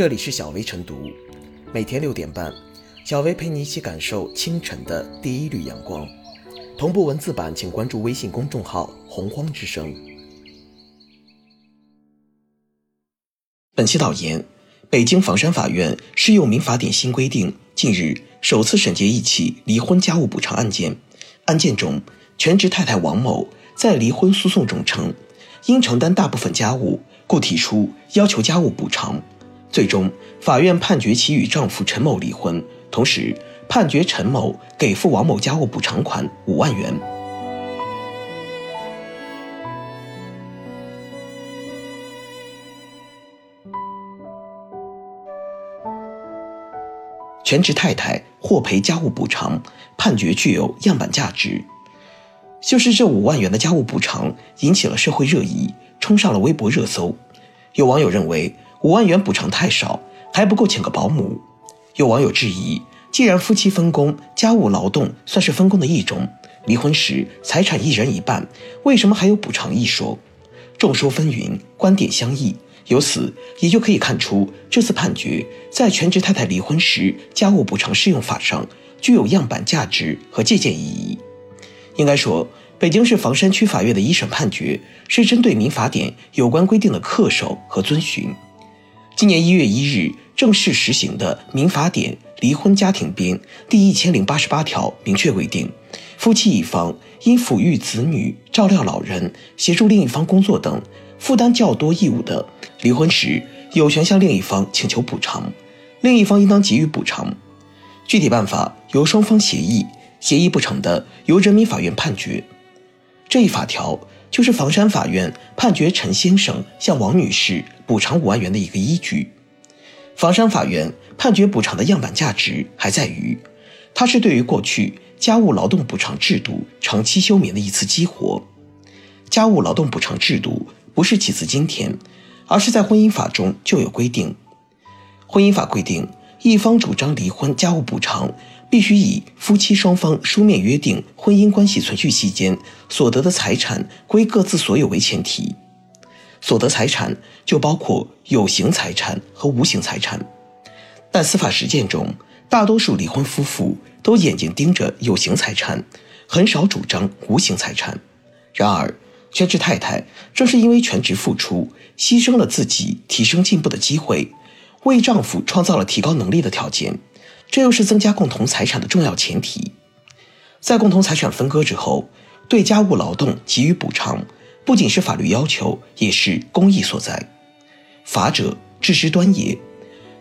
这里是小薇晨读，每天六点半，小薇陪你一起感受清晨的第一缕阳光。同步文字版，请关注微信公众号“洪荒之声”。本期导言：北京房山法院适用民法典新规定，近日首次审结一起离婚家务补偿案件。案件中，全职太太王某在离婚诉讼中称，因承担大部分家务，故提出要求家务补偿。最终，法院判决其与丈夫陈某离婚，同时判决陈某给付王某家务补偿款五万元。全职太太获赔家务补偿，判决具有样板价值。就是这五万元的家务补偿引起了社会热议，冲上了微博热搜。有网友认为。五万元补偿太少，还不够请个保姆。有网友质疑，既然夫妻分工，家务劳动算是分工的一种，离婚时财产一人一半，为什么还有补偿一说？众说纷纭，观点相异。由此也就可以看出，这次判决在全职太太离婚时家务补偿适用法上具有样板价值和借鉴意义。应该说。北京市房山区法院的一审判决是针对民法典有关规定的恪守和遵循。今年一月一日正式实行的《民法典离婚家庭编》第一千零八十八条明确规定，夫妻一方因抚育子女、照料老人、协助另一方工作等负担较多义务的，离婚时有权向另一方请求补偿，另一方应当给予补偿。具体办法由双方协议，协议不成的由人民法院判决。这一法条。就是房山法院判决陈先生向王女士补偿五万元的一个依据。房山法院判决补偿的样板价值还在于，它是对于过去家务劳动补偿制度长期休眠的一次激活。家务劳动补偿制度不是起自今天，而是在婚姻法中就有规定。婚姻法规定，一方主张离婚家务补偿。必须以夫妻双方书面约定婚姻关系存续期间所得的财产归各自所有为前提，所得财产就包括有形财产和无形财产。但司法实践中，大多数离婚夫妇都眼睛盯着有形财产，很少主张无形财产。然而，全职太太正是因为全职付出，牺牲了自己提升进步的机会，为丈夫创造了提高能力的条件。这又是增加共同财产的重要前提。在共同财产分割之后，对家务劳动给予补偿，不仅是法律要求，也是公益所在。法者治之端也。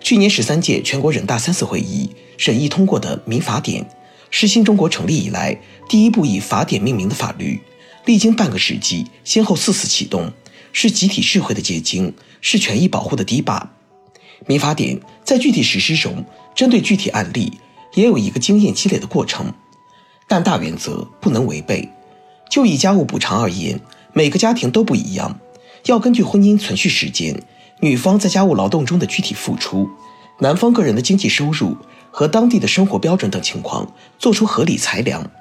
去年十三届全国人大三次会议审议通过的《民法典》，是新中国成立以来第一部以法典命名的法律，历经半个世纪，先后四次启动，是集体智慧的结晶，是权益保护的堤坝。民法典在具体实施中。针对具体案例，也有一个经验积累的过程，但大原则不能违背。就以家务补偿而言，每个家庭都不一样，要根据婚姻存续时间、女方在家务劳动中的具体付出、男方个人的经济收入和当地的生活标准等情况，做出合理裁量。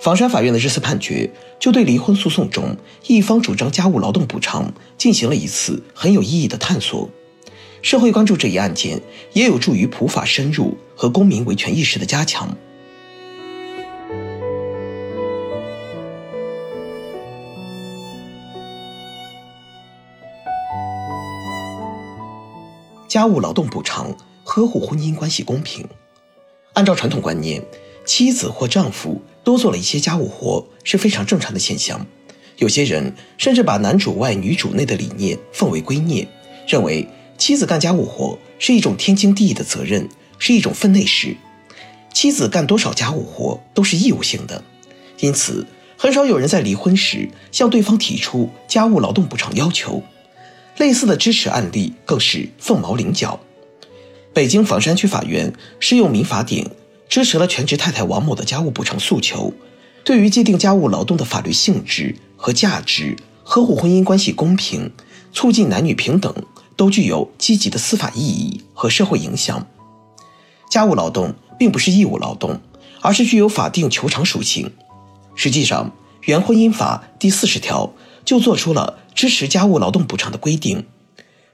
房山法院的这次判决，就对离婚诉讼中一方主张家务劳动补偿进行了一次很有意义的探索。社会关注这一案件，也有助于普法深入和公民维权意识的加强。家务劳动补偿呵护婚姻关系公平。按照传统观念，妻子或丈夫多做了一些家务活是非常正常的现象。有些人甚至把男主外女主内的理念奉为圭臬，认为。妻子干家务活是一种天经地义的责任，是一种分内事。妻子干多少家务活都是义务性的，因此很少有人在离婚时向对方提出家务劳动补偿要求。类似的支持案例更是凤毛麟角。北京房山区法院适用民法典，支持了全职太太王某的家务补偿诉求。对于界定家务劳动的法律性质和价值，呵护婚姻关系公平，促进男女平等。都具有积极的司法意义和社会影响。家务劳动并不是义务劳动，而是具有法定求偿属性。实际上，原婚姻法第四十条就做出了支持家务劳动补偿的规定。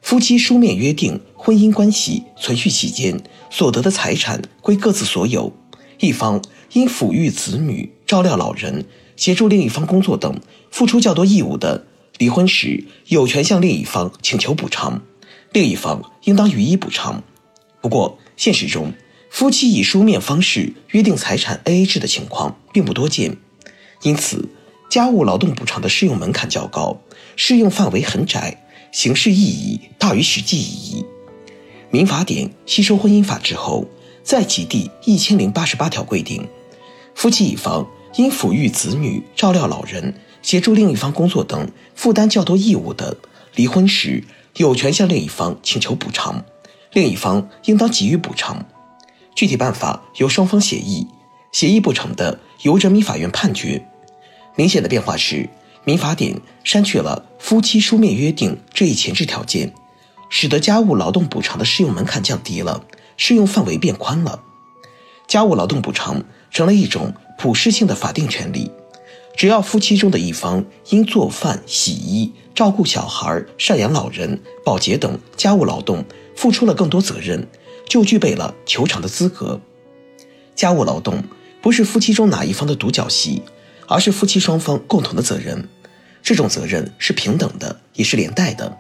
夫妻书面约定婚姻关系存续期间所得的财产归各自所有，一方因抚育子女、照料老人、协助另一方工作等付出较多义务的，离婚时有权向另一方请求补偿，另一方应当予以补偿。不过，现实中，夫妻以书面方式约定财产 AA 制的情况并不多见，因此，家务劳动补偿的适用门槛较高，适用范围很窄，形式意义大于实际意义。民法典吸收婚姻法之后，在其第一千零八十八条规定，夫妻一方因抚育子女、照料老人、协助另一方工作等负担较多义务的，离婚时有权向另一方请求补偿。另一方应当给予补偿，具体办法由双方协议，协议不成的由人民法院判决。明显的变化是，民法典删去了夫妻书面约定这一前置条件，使得家务劳动补偿的适用门槛降低了，适用范围变宽了。家务劳动补偿成了一种普适性的法定权利，只要夫妻中的一方因做饭、洗衣、照顾小孩、赡养老人、保洁等家务劳动，付出了更多责任，就具备了求偿的资格。家务劳动不是夫妻中哪一方的独角戏，而是夫妻双方共同的责任。这种责任是平等的，也是连带的。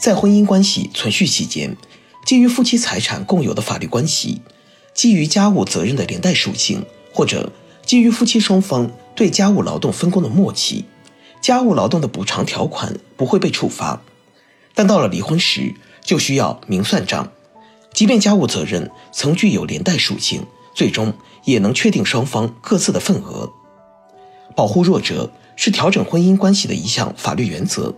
在婚姻关系存续期间，基于夫妻财产共有的法律关系，基于家务责任的连带属性，或者基于夫妻双方对家务劳动分工的默契，家务劳动的补偿条款不会被处罚。但到了离婚时，就需要明算账，即便家务责任曾具有连带属性，最终也能确定双方各自的份额。保护弱者是调整婚姻关系的一项法律原则，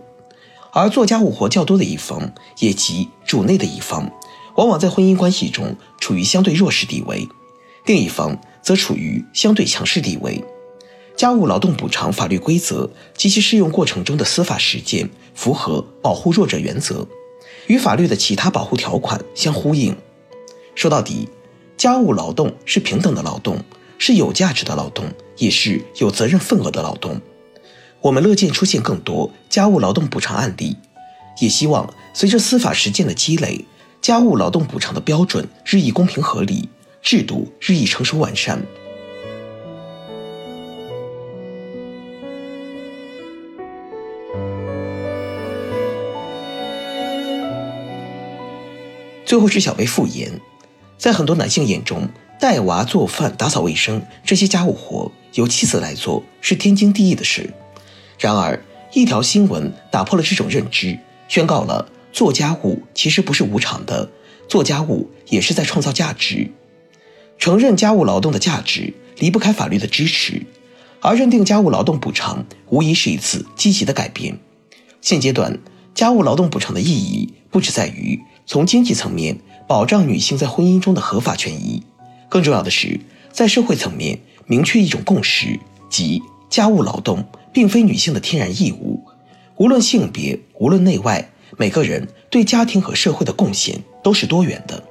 而做家务活较多的一方，也即主内的一方，往往在婚姻关系中处于相对弱势地位，另一方则处于相对强势地位。家务劳动补偿法律规则及其适用过程中的司法实践，符合保护弱者原则。与法律的其他保护条款相呼应。说到底，家务劳动是平等的劳动，是有价值的劳动，也是有责任份额的劳动。我们乐见出现更多家务劳动补偿案例，也希望随着司法实践的积累，家务劳动补偿的标准日益公平合理，制度日益成熟完善。最后是小薇复言，在很多男性眼中，带娃、做饭、打扫卫生这些家务活由妻子来做是天经地义的事。然而，一条新闻打破了这种认知，宣告了做家务其实不是无偿的，做家务也是在创造价值。承认家务劳动的价值离不开法律的支持，而认定家务劳动补偿无疑是一次积极的改变。现阶段，家务劳动补偿的意义不只在于。从经济层面保障女性在婚姻中的合法权益，更重要的是在社会层面明确一种共识，即家务劳动并非女性的天然义务，无论性别，无论内外，每个人对家庭和社会的贡献都是多元的。